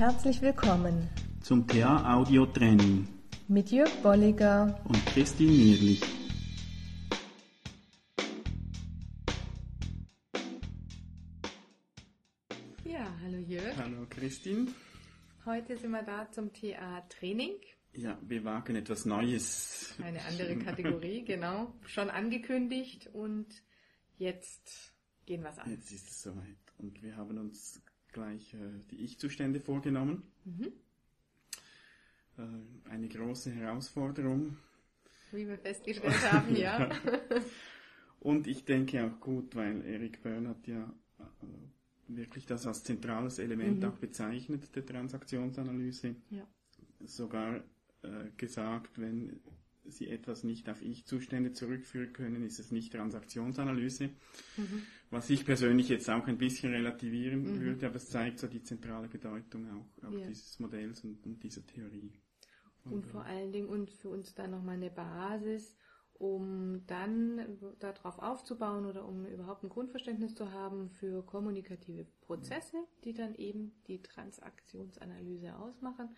Herzlich willkommen zum TA Audio Training mit Jörg Bolliger und Christine Nierlich. Ja, hallo Jörg. Hallo Christine. Heute sind wir da zum TA Training. Ja, wir wagen etwas Neues. Eine andere Kategorie, genau. Schon angekündigt und jetzt gehen wir es an. Jetzt ist es soweit. Und wir haben uns gleich äh, die Ich-Zustände vorgenommen. Mhm. Äh, eine große Herausforderung. Wie wir festgestellt haben, ja. Und ich denke auch gut, weil Eric Byrne hat ja äh, wirklich das als zentrales Element mhm. auch bezeichnet, der Transaktionsanalyse. Ja. Sogar äh, gesagt, wenn Sie etwas nicht auf Ich-Zustände zurückführen können, ist es nicht Transaktionsanalyse. Mhm. Was ich persönlich jetzt auch ein bisschen relativieren mhm. würde, aber es zeigt so die zentrale Bedeutung auch, auch ja. dieses Modells und, und dieser Theorie. Und, und vor allen Dingen und für uns dann nochmal eine Basis, um dann darauf aufzubauen oder um überhaupt ein Grundverständnis zu haben für kommunikative Prozesse, die dann eben die Transaktionsanalyse ausmachen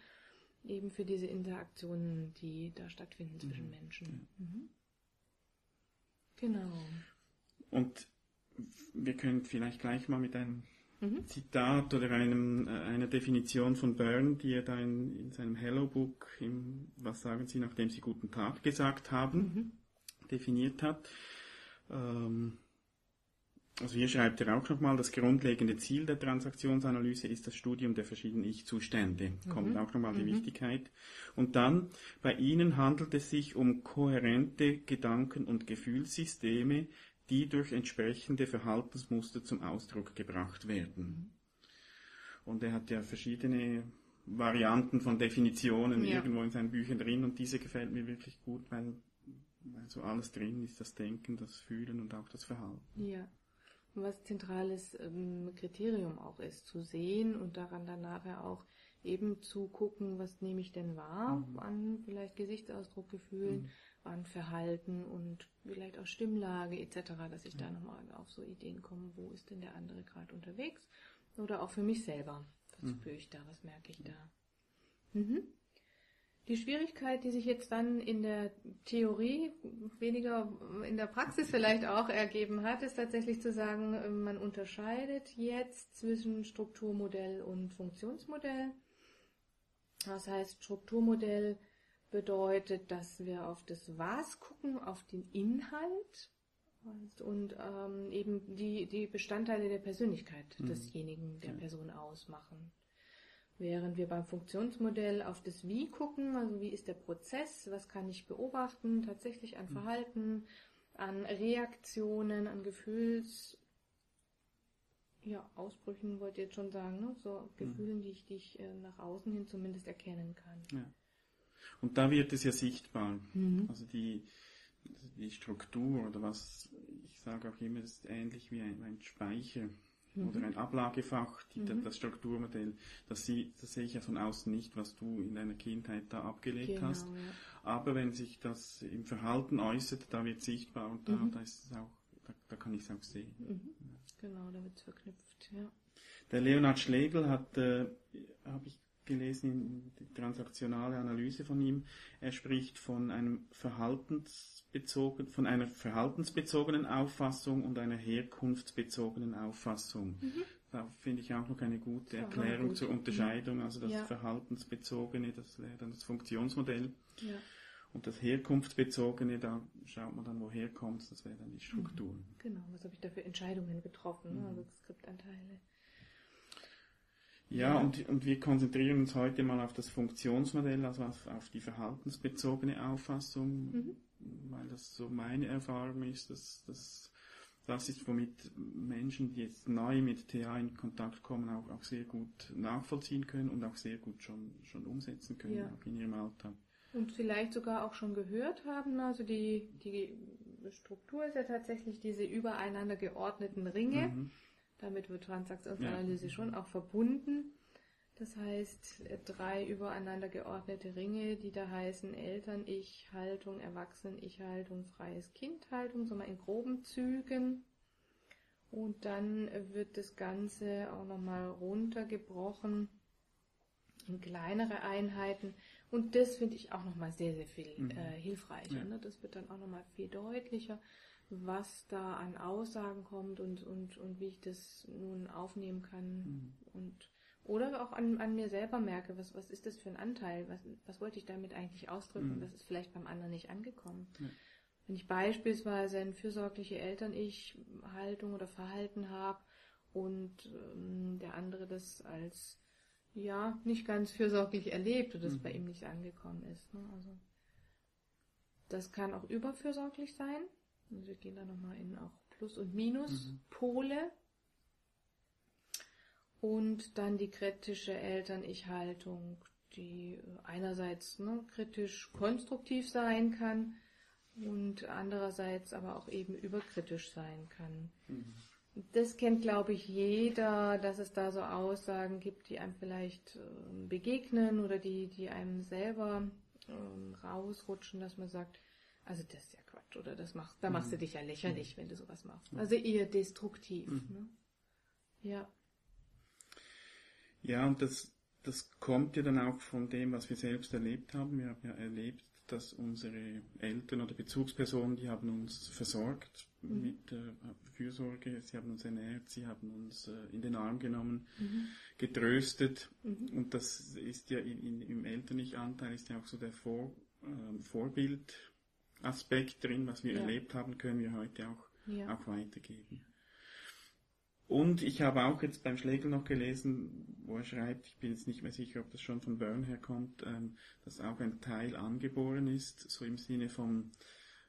eben für diese Interaktionen, die da stattfinden zwischen mhm. Menschen. Mhm. Genau. Und wir können vielleicht gleich mal mit einem mhm. Zitat oder einem, äh, einer Definition von Byrne, die er da in, in seinem Hello Book, im, was sagen Sie, nachdem Sie guten Tag gesagt haben, mhm. definiert hat. Ähm, also hier schreibt er auch nochmal, das grundlegende Ziel der Transaktionsanalyse ist das Studium der verschiedenen Ich-Zustände. Mhm. Kommt auch nochmal die mhm. Wichtigkeit. Und dann, bei ihnen handelt es sich um kohärente Gedanken- und Gefühlssysteme, die durch entsprechende Verhaltensmuster zum Ausdruck gebracht werden. Und er hat ja verschiedene Varianten von Definitionen ja. irgendwo in seinen Büchern drin und diese gefällt mir wirklich gut, weil, weil so alles drin ist, das Denken, das Fühlen und auch das Verhalten. Ja was zentrales ähm, Kriterium auch ist, zu sehen und daran dann nachher auch eben zu gucken, was nehme ich denn wahr mhm. an vielleicht Gesichtsausdruck, Gefühlen, mhm. An Verhalten und vielleicht auch Stimmlage etc., dass ich mhm. da nochmal auf so Ideen komme, wo ist denn der andere gerade unterwegs oder auch für mich selber, was mhm. spüre ich da, was merke ich da. Mhm. Die Schwierigkeit, die sich jetzt dann in der Theorie, weniger in der Praxis vielleicht auch ergeben hat, ist tatsächlich zu sagen, man unterscheidet jetzt zwischen Strukturmodell und Funktionsmodell. Das heißt, Strukturmodell bedeutet, dass wir auf das Was gucken, auf den Inhalt und ähm, eben die, die Bestandteile der Persönlichkeit mhm. desjenigen, der Person ausmachen. Während wir beim Funktionsmodell auf das Wie gucken, also wie ist der Prozess, was kann ich beobachten, tatsächlich an mhm. Verhalten, an Reaktionen, an Gefühls, ja, Ausbrüchen wollte ich jetzt schon sagen, ne? so Gefühlen, mhm. die ich, die ich äh, nach außen hin zumindest erkennen kann. Ja. Und da wird es ja sichtbar. Mhm. Also die, die Struktur oder was, ich sage auch immer, ist ähnlich wie ein, ein Speicher mhm. oder ein Ablagefach, die, mhm. das Strukturmodell. Das, sie, das sehe ich ja von außen nicht, was du in deiner Kindheit da abgelegt genau, hast. Ja. Aber wenn sich das im Verhalten äußert, da wird sichtbar und da, mhm. da ist es auch, da, da kann ich es auch sehen. Mhm. Genau, da wird es verknüpft, ja. Der Leonhard Schlegel hat, äh, habe ich gelesen in die transaktionale Analyse von ihm. Er spricht von einem verhaltensbezogen, von einer verhaltensbezogenen Auffassung und einer herkunftsbezogenen Auffassung. Mhm. Da finde ich auch noch eine gute Erklärung gut. zur Unterscheidung. Also das ja. Verhaltensbezogene, das wäre dann das Funktionsmodell. Ja. Und das Herkunftsbezogene, da schaut man dann, woher kommt das wäre dann die Struktur. Mhm. Genau, was habe ich da für Entscheidungen getroffen, ne? also Skriptanteile. Ja, und, und wir konzentrieren uns heute mal auf das Funktionsmodell, also auf, auf die verhaltensbezogene Auffassung, mhm. weil das so meine Erfahrung ist, dass, dass das ist, womit Menschen, die jetzt neu mit TA in Kontakt kommen, auch, auch sehr gut nachvollziehen können und auch sehr gut schon, schon umsetzen können, ja. auch in ihrem Alltag. Und vielleicht sogar auch schon gehört haben, also die, die Struktur ist ja tatsächlich diese übereinander geordneten Ringe. Mhm damit wird Transaktionsanalyse ja. schon auch verbunden. Das heißt, drei übereinander geordnete Ringe, die da heißen Eltern-Ich, Haltung, Erwachsenen-Ich-Haltung, freies Kind-Haltung, so mal in groben Zügen. Und dann wird das Ganze auch nochmal runtergebrochen in kleinere Einheiten. Und das finde ich auch nochmal sehr, sehr viel mhm. äh, hilfreicher. Ja. Ne? Das wird dann auch nochmal viel deutlicher, was da an Aussagen kommt und, und, und wie ich das nun aufnehmen kann. Mhm. Und, oder auch an, an mir selber merke, was, was ist das für ein Anteil? Was, was wollte ich damit eigentlich ausdrücken? Mhm. Was ist vielleicht beim anderen nicht angekommen? Ja. Wenn ich beispielsweise eine fürsorgliche Eltern-Ich-Haltung oder Verhalten habe und ähm, der andere das als ja nicht ganz fürsorglich erlebt oder das mhm. bei ihm nicht angekommen ist. Ne? Also das kann auch überfürsorglich sein. Also wir gehen da nochmal in auch Plus- und Minuspole. Mhm. Und dann die kritische Eltern-Ich-Haltung, die einerseits ne, kritisch konstruktiv sein kann, und andererseits aber auch eben überkritisch sein kann. Mhm. Das kennt, glaube ich, jeder, dass es da so Aussagen gibt, die einem vielleicht äh, begegnen oder die, die einem selber ähm, rausrutschen, dass man sagt, also das ist ja Quatsch oder das machst, da machst du mhm. dich ja lächerlich, mhm. wenn du sowas machst. Also eher destruktiv. Mhm. Ne? Ja. Ja, und das, das kommt ja dann auch von dem, was wir selbst erlebt haben. Wir haben ja erlebt, dass unsere Eltern oder Bezugspersonen, die haben uns versorgt mhm. mit äh, Fürsorge, sie haben uns ernährt, sie haben uns äh, in den Arm genommen, mhm. getröstet. Mhm. Und das ist ja in, in, im Elternich-Anteil ist ja auch so der Vor, äh, Vorbildaspekt drin, was wir ja. erlebt haben, können wir heute auch, ja. auch weitergeben. Und ich habe auch jetzt beim Schlegel noch gelesen, wo er schreibt, ich bin jetzt nicht mehr sicher, ob das schon von Byrne herkommt, ähm, dass auch ein Teil angeboren ist, so im Sinne vom,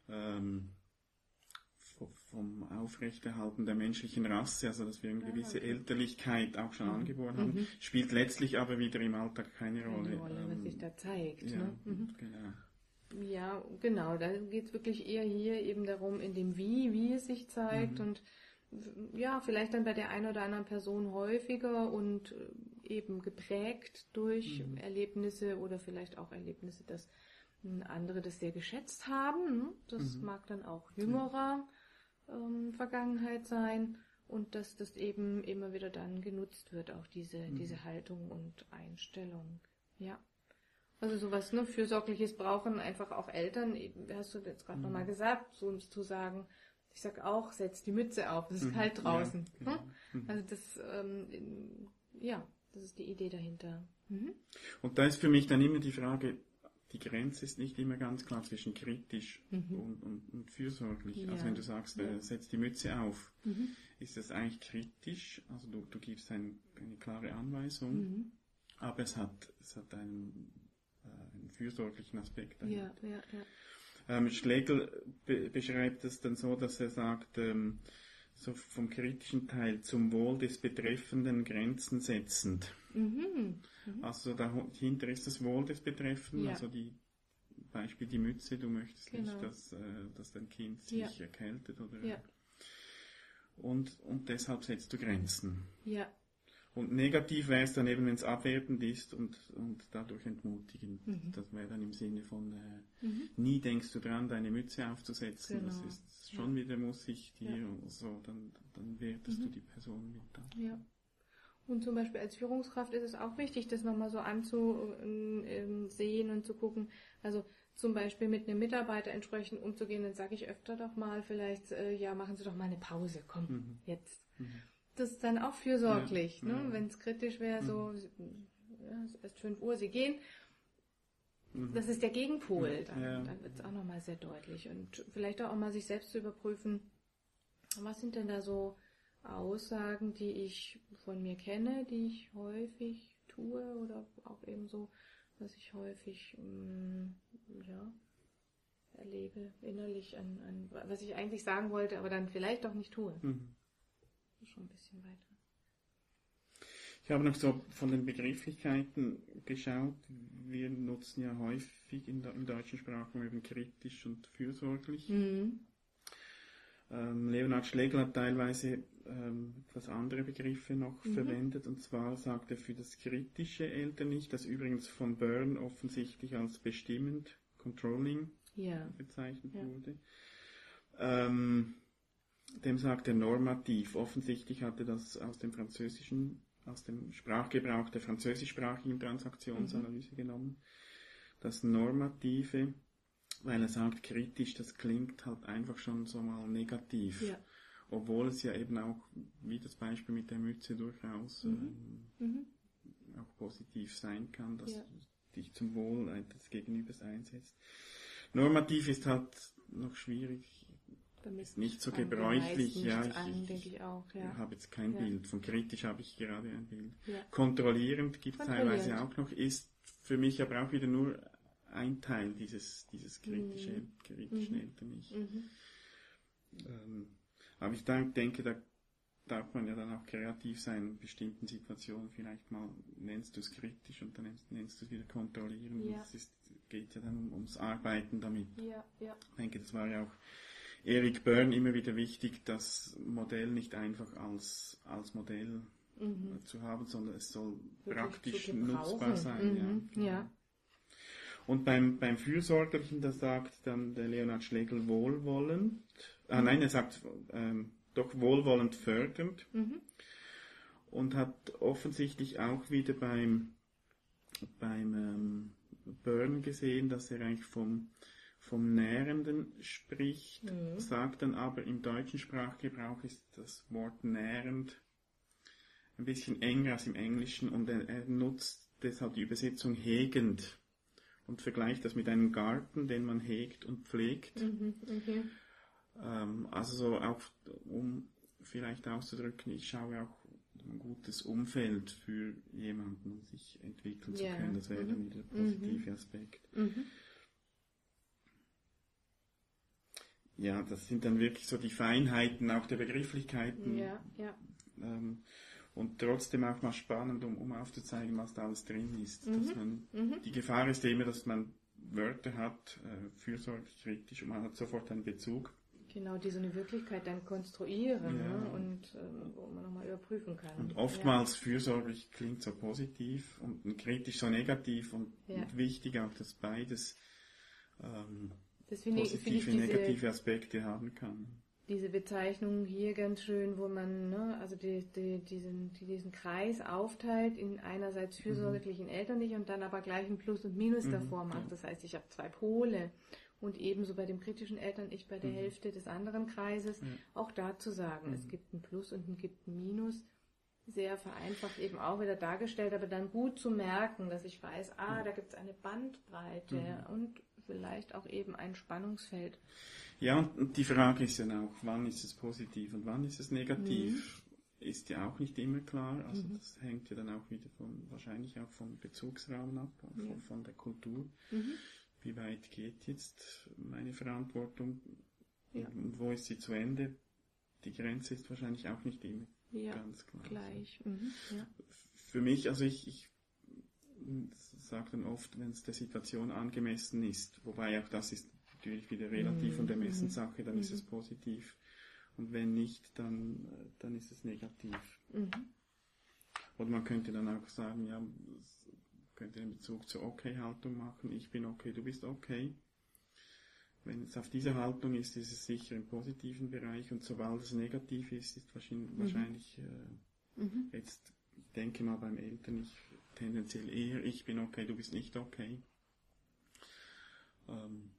ähm, vom Aufrechterhalten der menschlichen Rasse, also dass wir eine gewisse Elterlichkeit auch schon mhm. angeboren haben, mhm. spielt letztlich aber wieder im Alltag keine Rolle. Keine Rolle, was sich da zeigt. Ja, ne? mhm. genau. Ja, genau. Da geht es wirklich eher hier eben darum, in dem Wie, wie es sich zeigt mhm. und ja, vielleicht dann bei der einen oder anderen Person häufiger und äh, eben geprägt durch mhm. Erlebnisse oder vielleicht auch Erlebnisse, dass andere das sehr geschätzt haben. Ne? Das mhm. mag dann auch jüngerer ähm, Vergangenheit sein und dass das eben immer wieder dann genutzt wird, auch diese, mhm. diese Haltung und Einstellung. Ja. Also sowas, ne, Fürsorgliches brauchen einfach auch Eltern, hast du jetzt gerade mhm. nochmal gesagt, so zu sagen, ich sag auch, setz die Mütze auf, es ist mhm. kalt draußen. Ja, genau. mhm. Also das, ähm, ja, das ist die Idee dahinter. Mhm. Und da ist für mich dann immer die Frage, die Grenze ist nicht immer ganz klar zwischen kritisch mhm. und, und, und, fürsorglich. Ja. Also wenn du sagst, äh, setz die Mütze auf, mhm. ist das eigentlich kritisch? Also du, du gibst ein, eine klare Anweisung, mhm. aber es hat, es hat einen, einen fürsorglichen Aspekt dahinter. Ja, ja, ja. Ähm, Schlegel be beschreibt es dann so, dass er sagt, ähm, so vom kritischen Teil zum Wohl des Betreffenden Grenzen setzend. Mhm. Mhm. Also dahinter ist das Wohl des Betreffenden, ja. also die Beispiel die Mütze, du möchtest genau. nicht, dass, äh, dass dein Kind sich ja. erkältet oder ja. und, und deshalb setzt du Grenzen. Ja. Und negativ wäre es dann eben, wenn es abwertend ist und, und dadurch entmutigend. Mhm. Das wäre dann im Sinne von, äh, mhm. nie denkst du dran, deine Mütze aufzusetzen. Genau. Das ist schon ja. wieder, muss ich dir ja. so, dann, dann wertest mhm. du die Person mit dann. Ja. Und zum Beispiel als Führungskraft ist es auch wichtig, das nochmal so anzusehen und zu gucken. Also zum Beispiel mit einem Mitarbeiter entsprechend umzugehen, dann sage ich öfter doch mal vielleicht, äh, ja, machen Sie doch mal eine Pause, komm, mhm. jetzt. Mhm das ist dann auch fürsorglich, ja, ne? Ja. Wenn es kritisch wäre, so, mhm. ja, es ist erst 5 Uhr, sie gehen. Mhm. Das ist der Gegenpol, dann, ja. dann wird es auch nochmal sehr deutlich. Und vielleicht auch, auch mal sich selbst zu überprüfen, was sind denn da so Aussagen, die ich von mir kenne, die ich häufig tue oder auch eben so, was ich häufig, mh, mm, ja, erlebe innerlich an, an, was ich eigentlich sagen wollte, aber dann vielleicht auch nicht tue. Mhm schon ein bisschen weiter. Ich habe noch so von den Begrifflichkeiten geschaut. Wir nutzen ja häufig in der, im deutschen Sprachraum kritisch und fürsorglich. Mhm. Ähm, Leonhard Schlegel hat teilweise ähm, etwas andere Begriffe noch mhm. verwendet. Und zwar sagt er für das kritische Elternlicht, das übrigens von Byrne offensichtlich als bestimmend, controlling ja. bezeichnet ja. wurde. Ähm, dem sagt er normativ. Offensichtlich hat er das aus dem Französischen aus dem Sprachgebrauch der französischsprachigen Transaktionsanalyse mhm. genommen. Das Normative, weil er sagt, kritisch, das klingt halt einfach schon so mal negativ. Ja. Obwohl es ja eben auch, wie das Beispiel mit der Mütze durchaus mhm. Ähm, mhm. auch positiv sein kann, dass ja. dich zum Wohl des Gegenübers einsetzt. Normativ ist halt noch schwierig, ist nicht so gebräuchlich. Ja, ich, an, ich, ich auch, ja. habe jetzt kein ja. Bild. Von kritisch habe ich gerade ein Bild. Ja. Kontrollierend gibt es teilweise auch noch, ist für mich aber auch wieder nur ein Teil dieses, dieses kritische, mhm. kritischen mhm. Eltern-Ich. Mhm. Ähm, aber ich denke, da darf man ja dann auch kreativ sein in bestimmten Situationen. Vielleicht mal nennst du es kritisch und dann nennst, nennst du es wieder kontrollieren. Ja. Es geht ja dann ums Arbeiten damit. Ja, ja. Ich denke, das war ja auch Eric Byrne immer wieder wichtig, das Modell nicht einfach als, als Modell mhm. zu haben, sondern es soll Wirklich praktisch nutzbar sein. Mhm. Ja, ja. Und beim, beim Fürsorgerlichen, da sagt dann der Leonhard Schlegel wohlwollend, ah nein, er sagt ähm, doch wohlwollend fördernd mhm. und hat offensichtlich auch wieder beim, beim ähm, Byrne gesehen, dass er eigentlich vom vom Nährenden spricht, mhm. sagt dann aber im deutschen Sprachgebrauch ist das Wort nährend ein bisschen enger als im Englischen und er, er nutzt deshalb die Übersetzung hegend und vergleicht das mit einem Garten, den man hegt und pflegt. Mhm, okay. ähm, also so auch, um vielleicht auszudrücken, ich schaue auch ein gutes Umfeld für jemanden, sich entwickeln zu yeah. können. Das wäre mhm. dann wieder der positive mhm. Aspekt. Mhm. Ja, das sind dann wirklich so die Feinheiten auch der Begrifflichkeiten. Ja, ja. Ähm, und trotzdem auch mal spannend, um, um aufzuzeigen, was da alles drin ist. Mhm. Dass man, mhm. Die Gefahr ist immer, dass man Wörter hat, äh, fürsorglich, kritisch, und man hat sofort einen Bezug. Genau, die so eine Wirklichkeit dann konstruieren ja. ne? und ähm, wo man nochmal überprüfen kann. Und oftmals ja. fürsorglich klingt so positiv und kritisch so negativ und, ja. und wichtig auch, dass beides ähm, das finde positive, ich, find ich negative Aspekte haben kann. Diese Bezeichnung hier ganz schön, wo man ne, also die, die, diesen, die diesen Kreis aufteilt in einerseits mhm. fürsorglichen mhm. elterlich und dann aber gleich ein Plus und Minus mhm. davor macht. Das heißt, ich habe zwei Pole und ebenso bei dem kritischen Eltern ich bei der mhm. Hälfte des anderen Kreises ja. auch da zu sagen, mhm. es gibt ein Plus und es gibt ein Minus. Sehr vereinfacht eben auch wieder dargestellt, aber dann gut zu merken, dass ich weiß, ah, mhm. da gibt es eine Bandbreite und vielleicht auch eben ein Spannungsfeld. Ja, und die Frage ist ja auch, wann ist es positiv und wann ist es negativ? Mhm. Ist ja auch nicht immer klar. Also mhm. das hängt ja dann auch wieder von, wahrscheinlich auch vom Bezugsraum ab, von, ja. von der Kultur. Mhm. Wie weit geht jetzt meine Verantwortung ja. und wo ist sie zu Ende? Die Grenze ist wahrscheinlich auch nicht immer ja, ganz klar. Gleich. Mhm. Ja. Für mich, also ich, ich sage dann oft, wenn es der Situation angemessen ist, wobei auch das ist natürlich wieder relativ mhm. und Ermessenssache, dann mhm. ist es positiv. Und wenn nicht, dann, dann ist es negativ. Mhm. Oder man könnte dann auch sagen, ja, könnte den Bezug zur Okay-Haltung machen. Ich bin okay, du bist okay. Wenn es auf dieser Haltung ist, ist es sicher im positiven Bereich und sobald es negativ ist, ist wahrscheinlich, mhm. wahrscheinlich äh, mhm. jetzt, ich denke mal beim Eltern, ich tendenziell eher, ich bin okay, du bist nicht okay. Ähm,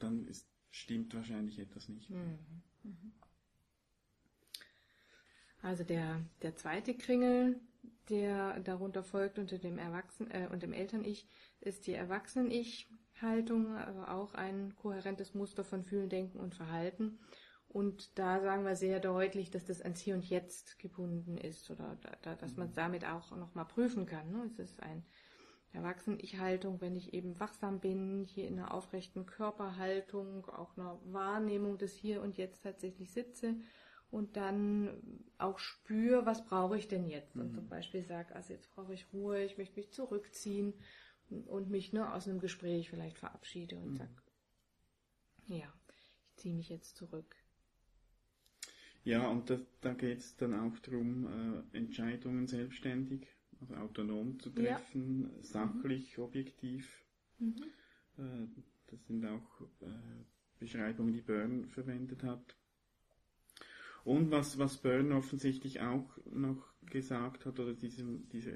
dann ist, stimmt wahrscheinlich etwas nicht. Mhm. Mhm. Also der, der zweite Kringel, der darunter folgt unter dem Erwachsenen, äh, und dem Eltern-Ich, ist die Erwachsenen-Ich-Haltung, also auch ein kohärentes Muster von Fühlen, Denken und Verhalten. Und da sagen wir sehr deutlich, dass das ans Hier und Jetzt gebunden ist oder da, da, dass man es damit auch nochmal prüfen kann. Ne? Es ist ein Erwachsenen-Ich-Haltung, wenn ich eben wachsam bin, hier in einer aufrechten Körperhaltung, auch einer Wahrnehmung des Hier und Jetzt tatsächlich sitze und dann auch spüre, was brauche ich denn jetzt? Und zum mhm. Beispiel sage, also jetzt brauche ich Ruhe, ich möchte mich zurückziehen und mich ne, aus einem Gespräch vielleicht verabschiede und mhm. sage, ja, ich ziehe mich jetzt zurück. Ja, und das, da geht es dann auch darum, äh, Entscheidungen selbstständig, also autonom zu treffen, ja. sachlich, mhm. objektiv. Mhm. Äh, das sind auch äh, Beschreibungen, die Byrne verwendet hat. Und was, was Byrne offensichtlich auch noch gesagt hat oder diesem, dieser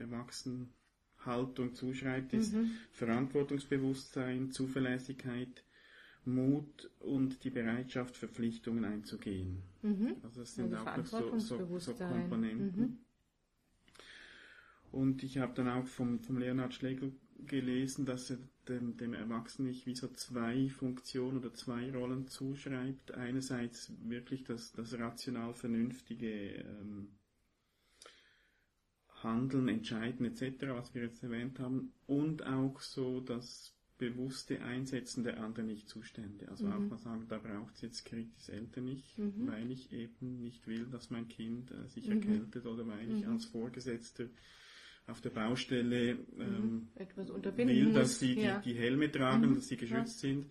Erwachsenenhaltung zuschreibt, ist mhm. Verantwortungsbewusstsein, Zuverlässigkeit, Mut und die Bereitschaft, Verpflichtungen einzugehen. Mhm. Also das sind also auch so, so, so, Komponenten. Mhm. Und ich habe dann auch vom, vom Leonhard Schlegel gelesen, dass er dem, dem Erwachsenen nicht wie so zwei Funktionen oder zwei Rollen zuschreibt. Einerseits wirklich das, das rational vernünftige ähm, Handeln, Entscheiden etc., was wir jetzt erwähnt haben, und auch so das bewusste Einsetzen der anderen Nicht-Zustände. Also mhm. auch mal sagen, da braucht es jetzt kritisches Eltern nicht, mhm. weil ich eben nicht will, dass mein Kind äh, sich mhm. erkältet oder weil ich mhm. als Vorgesetzter auf der Baustelle ähm, mhm. will, dass sie die, ja. die Helme tragen, mhm. dass sie geschützt ja. sind.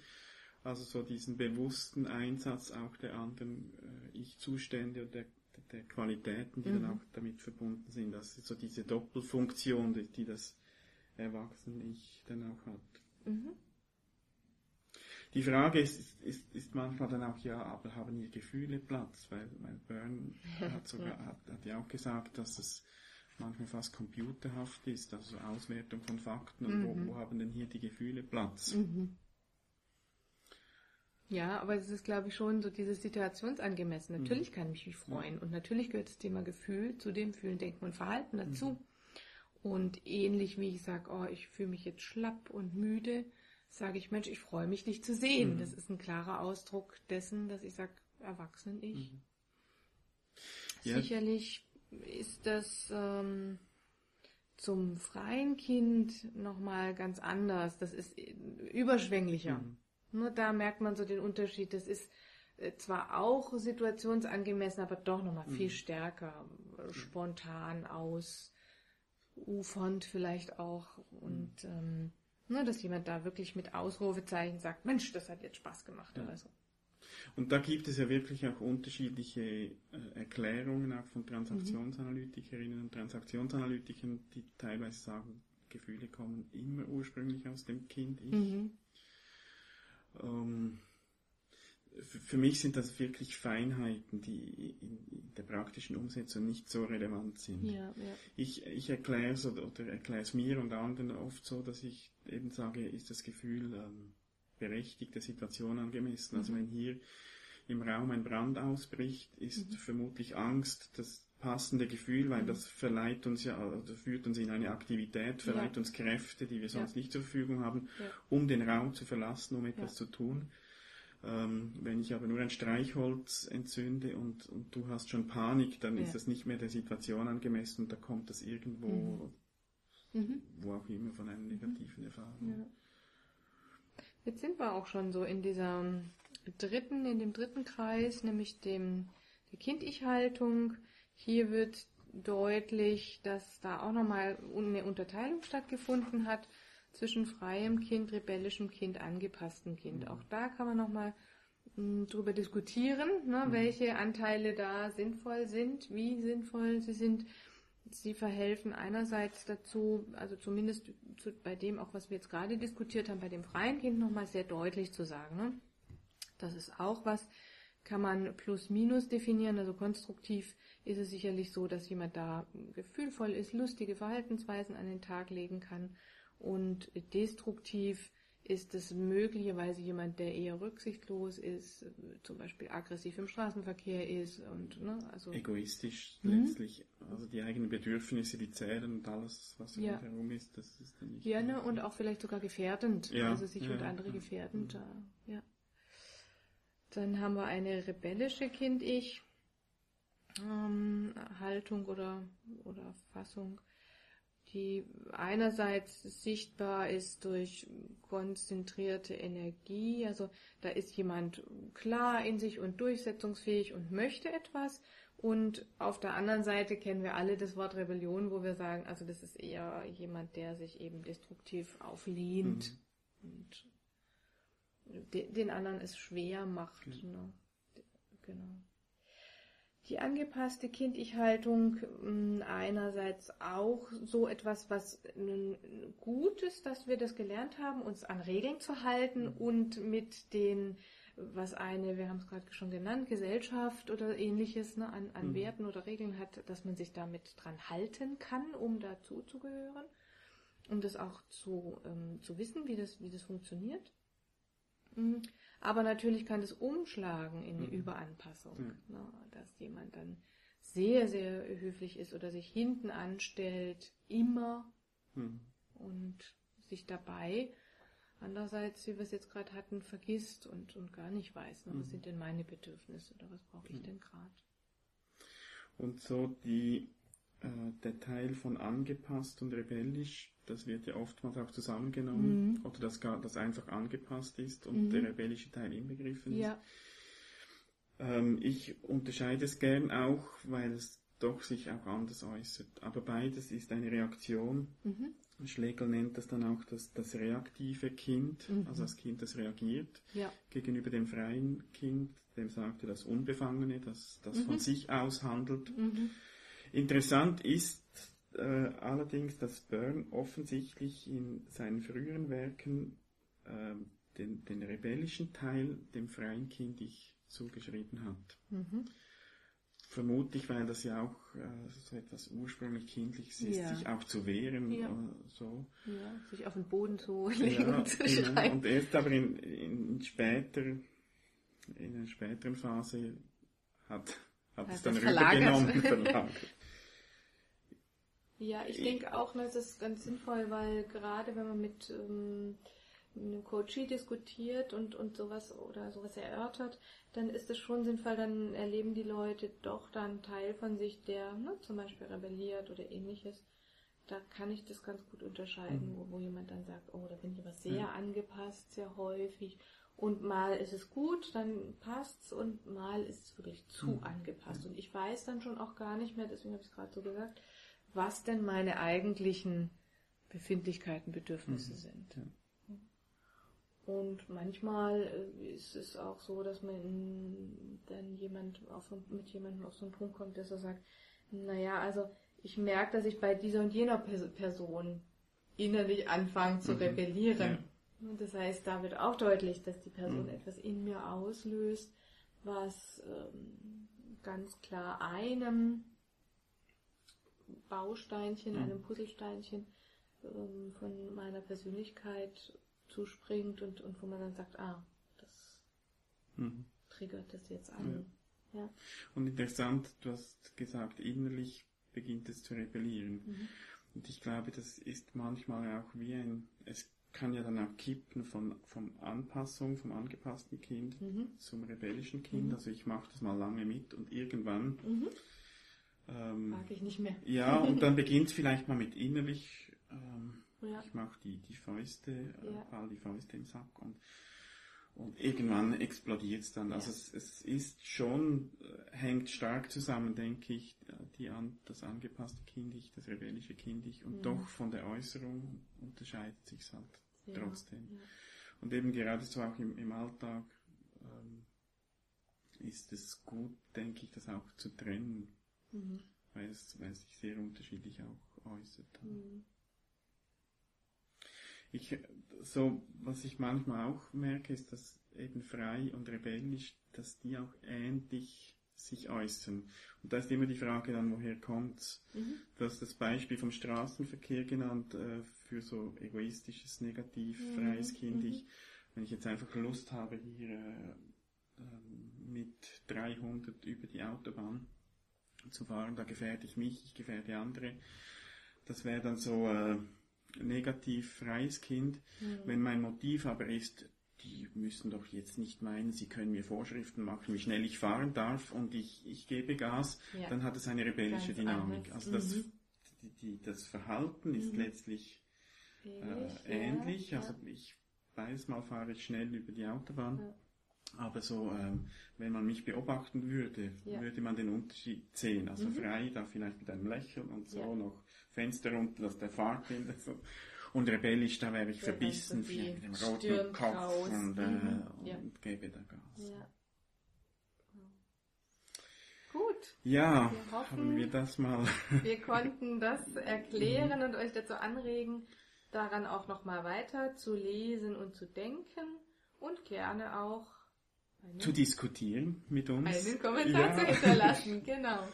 Also so diesen bewussten Einsatz auch der anderen äh, Ich-Zustände und der, der Qualitäten, die mhm. dann auch damit verbunden sind. Das ist so diese Doppelfunktion, die, die das Erwachsene-Ich dann auch hat. Mhm. Die Frage ist, ist, ist manchmal dann auch, ja, aber haben hier Gefühle Platz? Weil, weil Byrne hat, sogar, hat, hat ja auch gesagt, dass es manchmal fast computerhaft ist, also Auswertung von Fakten und mhm. wo, wo, haben denn hier die Gefühle Platz? Mhm. Ja, aber es ist, glaube ich, schon so dieses situationsangemessen. Mhm. Natürlich mhm. kann ich mich freuen ja. und natürlich gehört das Thema Gefühl zu dem Fühlen, Denken und Verhalten dazu. Mhm. Und ähnlich wie ich sage, oh, ich fühle mich jetzt schlapp und müde, sage ich, Mensch, ich freue mich, dich zu sehen. Mhm. Das ist ein klarer Ausdruck dessen, dass ich sage, Erwachsenen ich. Ja. Sicherlich ist das ähm, zum freien Kind nochmal ganz anders. Das ist überschwänglicher. Mhm. Nur da merkt man so den Unterschied. Das ist äh, zwar auch situationsangemessen, aber doch nochmal mhm. viel stärker, äh, spontan ausufernd vielleicht auch. Und mhm. ähm, nur, dass jemand da wirklich mit Ausrufezeichen sagt, Mensch, das hat jetzt Spaß gemacht ja. oder so. Und da gibt es ja wirklich auch unterschiedliche äh, Erklärungen auch von Transaktionsanalytikerinnen und Transaktionsanalytikern, die teilweise sagen, Gefühle kommen immer ursprünglich aus dem Kind. Ich. Mhm. Ähm, für mich sind das wirklich Feinheiten, die in der praktischen Umsetzung nicht so relevant sind. Ja, ja. Ich, ich erkläre es oder, oder erkläre es mir und anderen oft so, dass ich eben sage, ist das Gefühl ähm, berechtigt der Situation angemessen. Also mhm. wenn hier im Raum ein Brand ausbricht, ist mhm. vermutlich Angst das passende Gefühl, weil mhm. das verleiht uns ja, also führt uns in eine Aktivität, verleiht ja. uns Kräfte, die wir sonst ja. nicht zur Verfügung haben, ja. um den Raum zu verlassen, um etwas zu tun. Ähm, wenn ich aber nur ein Streichholz entzünde und, und du hast schon Panik, dann ist das nicht mehr der Situation angemessen und da kommt das irgendwo, mhm. mhm. wo auch immer, von einer negativen Erfahrung. Jetzt sind wir auch schon so in dieser dritten, in dem dritten Kreis, nämlich dem der Kind-Ich-Haltung. Hier wird deutlich, dass da auch nochmal eine Unterteilung stattgefunden hat zwischen freiem Kind, rebellischem Kind, angepasstem Kind. Auch da kann man nochmal hm, drüber diskutieren, ne, mhm. welche Anteile da sinnvoll sind, wie sinnvoll sie sind. Sie verhelfen einerseits dazu, also zumindest zu, bei dem auch, was wir jetzt gerade diskutiert haben, bei dem freien Kind nochmal sehr deutlich zu sagen. Ne? Das ist auch was, kann man plus minus definieren. Also konstruktiv ist es sicherlich so, dass jemand da gefühlvoll ist, lustige Verhaltensweisen an den Tag legen kann. Und destruktiv ist es möglicherweise jemand, der eher rücksichtslos ist, zum Beispiel aggressiv im Straßenverkehr ist und ne, also egoistisch mhm. letztlich, also die eigenen Bedürfnisse, die zählen und alles, was ja. rundherum ist, das ist dann nicht. Ja, ne, und auch vielleicht sogar gefährdend, ja. also sich ja. und andere gefährdend, mhm. ja. Dann haben wir eine rebellische Kind-Ich. Ähm, Haltung oder, oder Fassung die einerseits sichtbar ist durch konzentrierte Energie, also da ist jemand klar in sich und durchsetzungsfähig und möchte etwas und auf der anderen Seite kennen wir alle das Wort Rebellion, wo wir sagen, also das ist eher jemand, der sich eben destruktiv auflehnt mhm. und den anderen es schwer macht. Mhm. Ne? Genau die angepasste Kind-Ich-Haltung hm, einerseits auch so etwas, was gut ist, dass wir das gelernt haben, uns an Regeln zu halten mhm. und mit den was eine, wir haben es gerade schon genannt, Gesellschaft oder ähnliches ne, an, an mhm. Werten oder Regeln hat, dass man sich damit dran halten kann, um dazu zu gehören, um das auch zu, ähm, zu wissen, wie das, wie das funktioniert. Mhm. Aber natürlich kann das umschlagen in eine mhm. Überanpassung, mhm. ne, dass jemand dann sehr, sehr höflich ist oder sich hinten anstellt, immer mhm. und sich dabei andererseits, wie wir es jetzt gerade hatten, vergisst und, und gar nicht weiß, ne, was mhm. sind denn meine Bedürfnisse oder was brauche ich denn gerade. Und so die, der Teil von angepasst und rebellisch, das wird ja oftmals auch zusammengenommen mhm. oder dass das einfach angepasst ist und mhm. der rebellische Teil inbegriffen ist. Ja. Ähm, ich unterscheide es gern auch, weil es doch sich auch anders äußert. Aber beides ist eine Reaktion mhm. Schlegel nennt das dann auch das, das reaktive Kind, mhm. also das Kind, das reagiert ja. gegenüber dem freien Kind, dem sagte das Unbefangene, das, das mhm. von sich aus handelt. Interessant ist äh, allerdings, dass Byrne offensichtlich in seinen früheren Werken äh, den, den rebellischen Teil dem freien Kind ich zugeschrieben hat. Mhm. Vermutlich, weil das ja auch äh, so etwas ursprünglich Kindliches ist, ja. sich auch zu wehren. Ja. so. ja, sich auf den Boden zu legen ja, zu schreien. Und erst aber in, in, später, in einer späteren Phase hat, hat es dann rübergenommen. Ja, ich denke auch, das ist ganz sinnvoll, weil gerade wenn man mit ähm, einem Coachie diskutiert und, und sowas oder sowas erörtert, dann ist es schon sinnvoll, dann erleben die Leute doch dann Teil von sich, der ne, zum Beispiel rebelliert oder ähnliches. Da kann ich das ganz gut unterscheiden, mhm. wo, wo, jemand dann sagt, oh, da bin ich aber sehr mhm. angepasst, sehr häufig. Und mal ist es gut, dann passt's und mal ist es wirklich zu mhm. angepasst. Und ich weiß dann schon auch gar nicht mehr, deswegen habe ich es gerade so gesagt, was denn meine eigentlichen Befindlichkeiten, Bedürfnisse mhm. sind. Ja. Und manchmal äh, ist es auch so, dass man dann jemand auf, mit jemandem auf so einen Punkt kommt, dass er sagt, naja, also ich merke, dass ich bei dieser und jener Person innerlich anfange zu mhm. rebellieren. Ja. Und das heißt, da wird auch deutlich, dass die Person mhm. etwas in mir auslöst, was ähm, ganz klar einem Bausteinchen, mhm. einem Puzzlesteinchen ähm, von meiner Persönlichkeit zuspringt und, und wo man dann sagt, ah, das mhm. triggert das jetzt an. Ja. ja. Und interessant, du hast gesagt, innerlich beginnt es zu rebellieren. Mhm. Und ich glaube, das ist manchmal auch wie ein, es kann ja dann auch kippen von, von Anpassung, vom angepassten Kind mhm. zum rebellischen Kind. Mhm. Also ich mache das mal lange mit und irgendwann mhm. Ähm, mag ich nicht mehr. Ja, und dann beginnt es vielleicht mal mit innerlich ähm, ja. Ich mache die, die Fäuste, äh, ja. all die Fäuste im Sack und, und irgendwann explodiert es dann. Also es, es ist schon, äh, hängt stark zusammen, denke ich, die an, das angepasste Kindig, das rebellische Kindig und mhm. doch von der Äußerung unterscheidet sich halt trotzdem. Und eben gerade so auch im, im Alltag ähm, ist es gut, denke ich, das auch zu trennen, mhm. weil, es, weil es sich sehr unterschiedlich auch äußert. Mhm ich, so, was ich manchmal auch merke, ist, dass eben frei und rebellisch, dass die auch ähnlich sich äußern. Und da ist immer die Frage dann, woher kommt's? Mhm. Du hast das Beispiel vom Straßenverkehr genannt, äh, für so egoistisches, negativ, mhm. freies Kind. Mhm. wenn ich jetzt einfach Lust habe, hier äh, äh, mit 300 über die Autobahn zu fahren, da gefährde ich mich, ich gefährde andere. Das wäre dann so, äh, negativ freies Kind. Mhm. Wenn mein Motiv aber ist, die müssen doch jetzt nicht meinen, sie können mir Vorschriften machen, wie schnell ich fahren darf und ich, ich gebe Gas, ja. dann hat es eine rebellische Ganz Dynamik. Anders. Also das, mhm. die, die, das Verhalten ist mhm. letztlich äh, ähnlich. Ja, also ich beides Mal fahre ich schnell über die Autobahn. Ja. Aber so, ähm, wenn man mich beobachten würde, würde man den Unterschied sehen. Also mhm. frei, da vielleicht mit einem Lächeln und so noch Fenster runter, dass der Fahrkind so. Und rebellisch, da wäre ich ja, verbissen, so mit dem roten Kopf und, äh, mhm. ja. und gebe da Gas. Ja. Gut. Ja, wir hoffen, haben wir das mal. wir konnten das erklären und euch dazu anregen, daran auch nochmal weiter zu lesen und zu denken und gerne auch zu diskutieren mit uns. Einen Kommentar ja. zu hinterlassen, genau.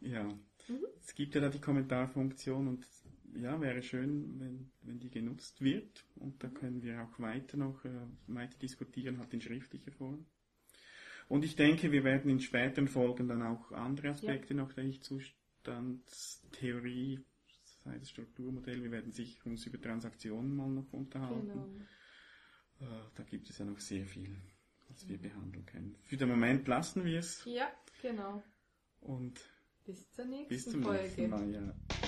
Ja, mhm. es gibt ja da die Kommentarfunktion und ja, wäre schön, wenn, wenn die genutzt wird und da können wir auch weiter noch äh, weiter diskutieren, halt in schriftlicher Form. Und ich denke, wir werden in späteren Folgen dann auch andere Aspekte ja. noch der Ich-Zustandstheorie, sei das Strukturmodell, wir werden sich uns über Transaktionen mal noch unterhalten. Genau. Äh, da gibt es ja noch sehr viel, was wir behandeln können. Für den Moment lassen wir es. Ja, genau. Und bis zur nächsten bis zum Folge. Nächsten Mal, ja.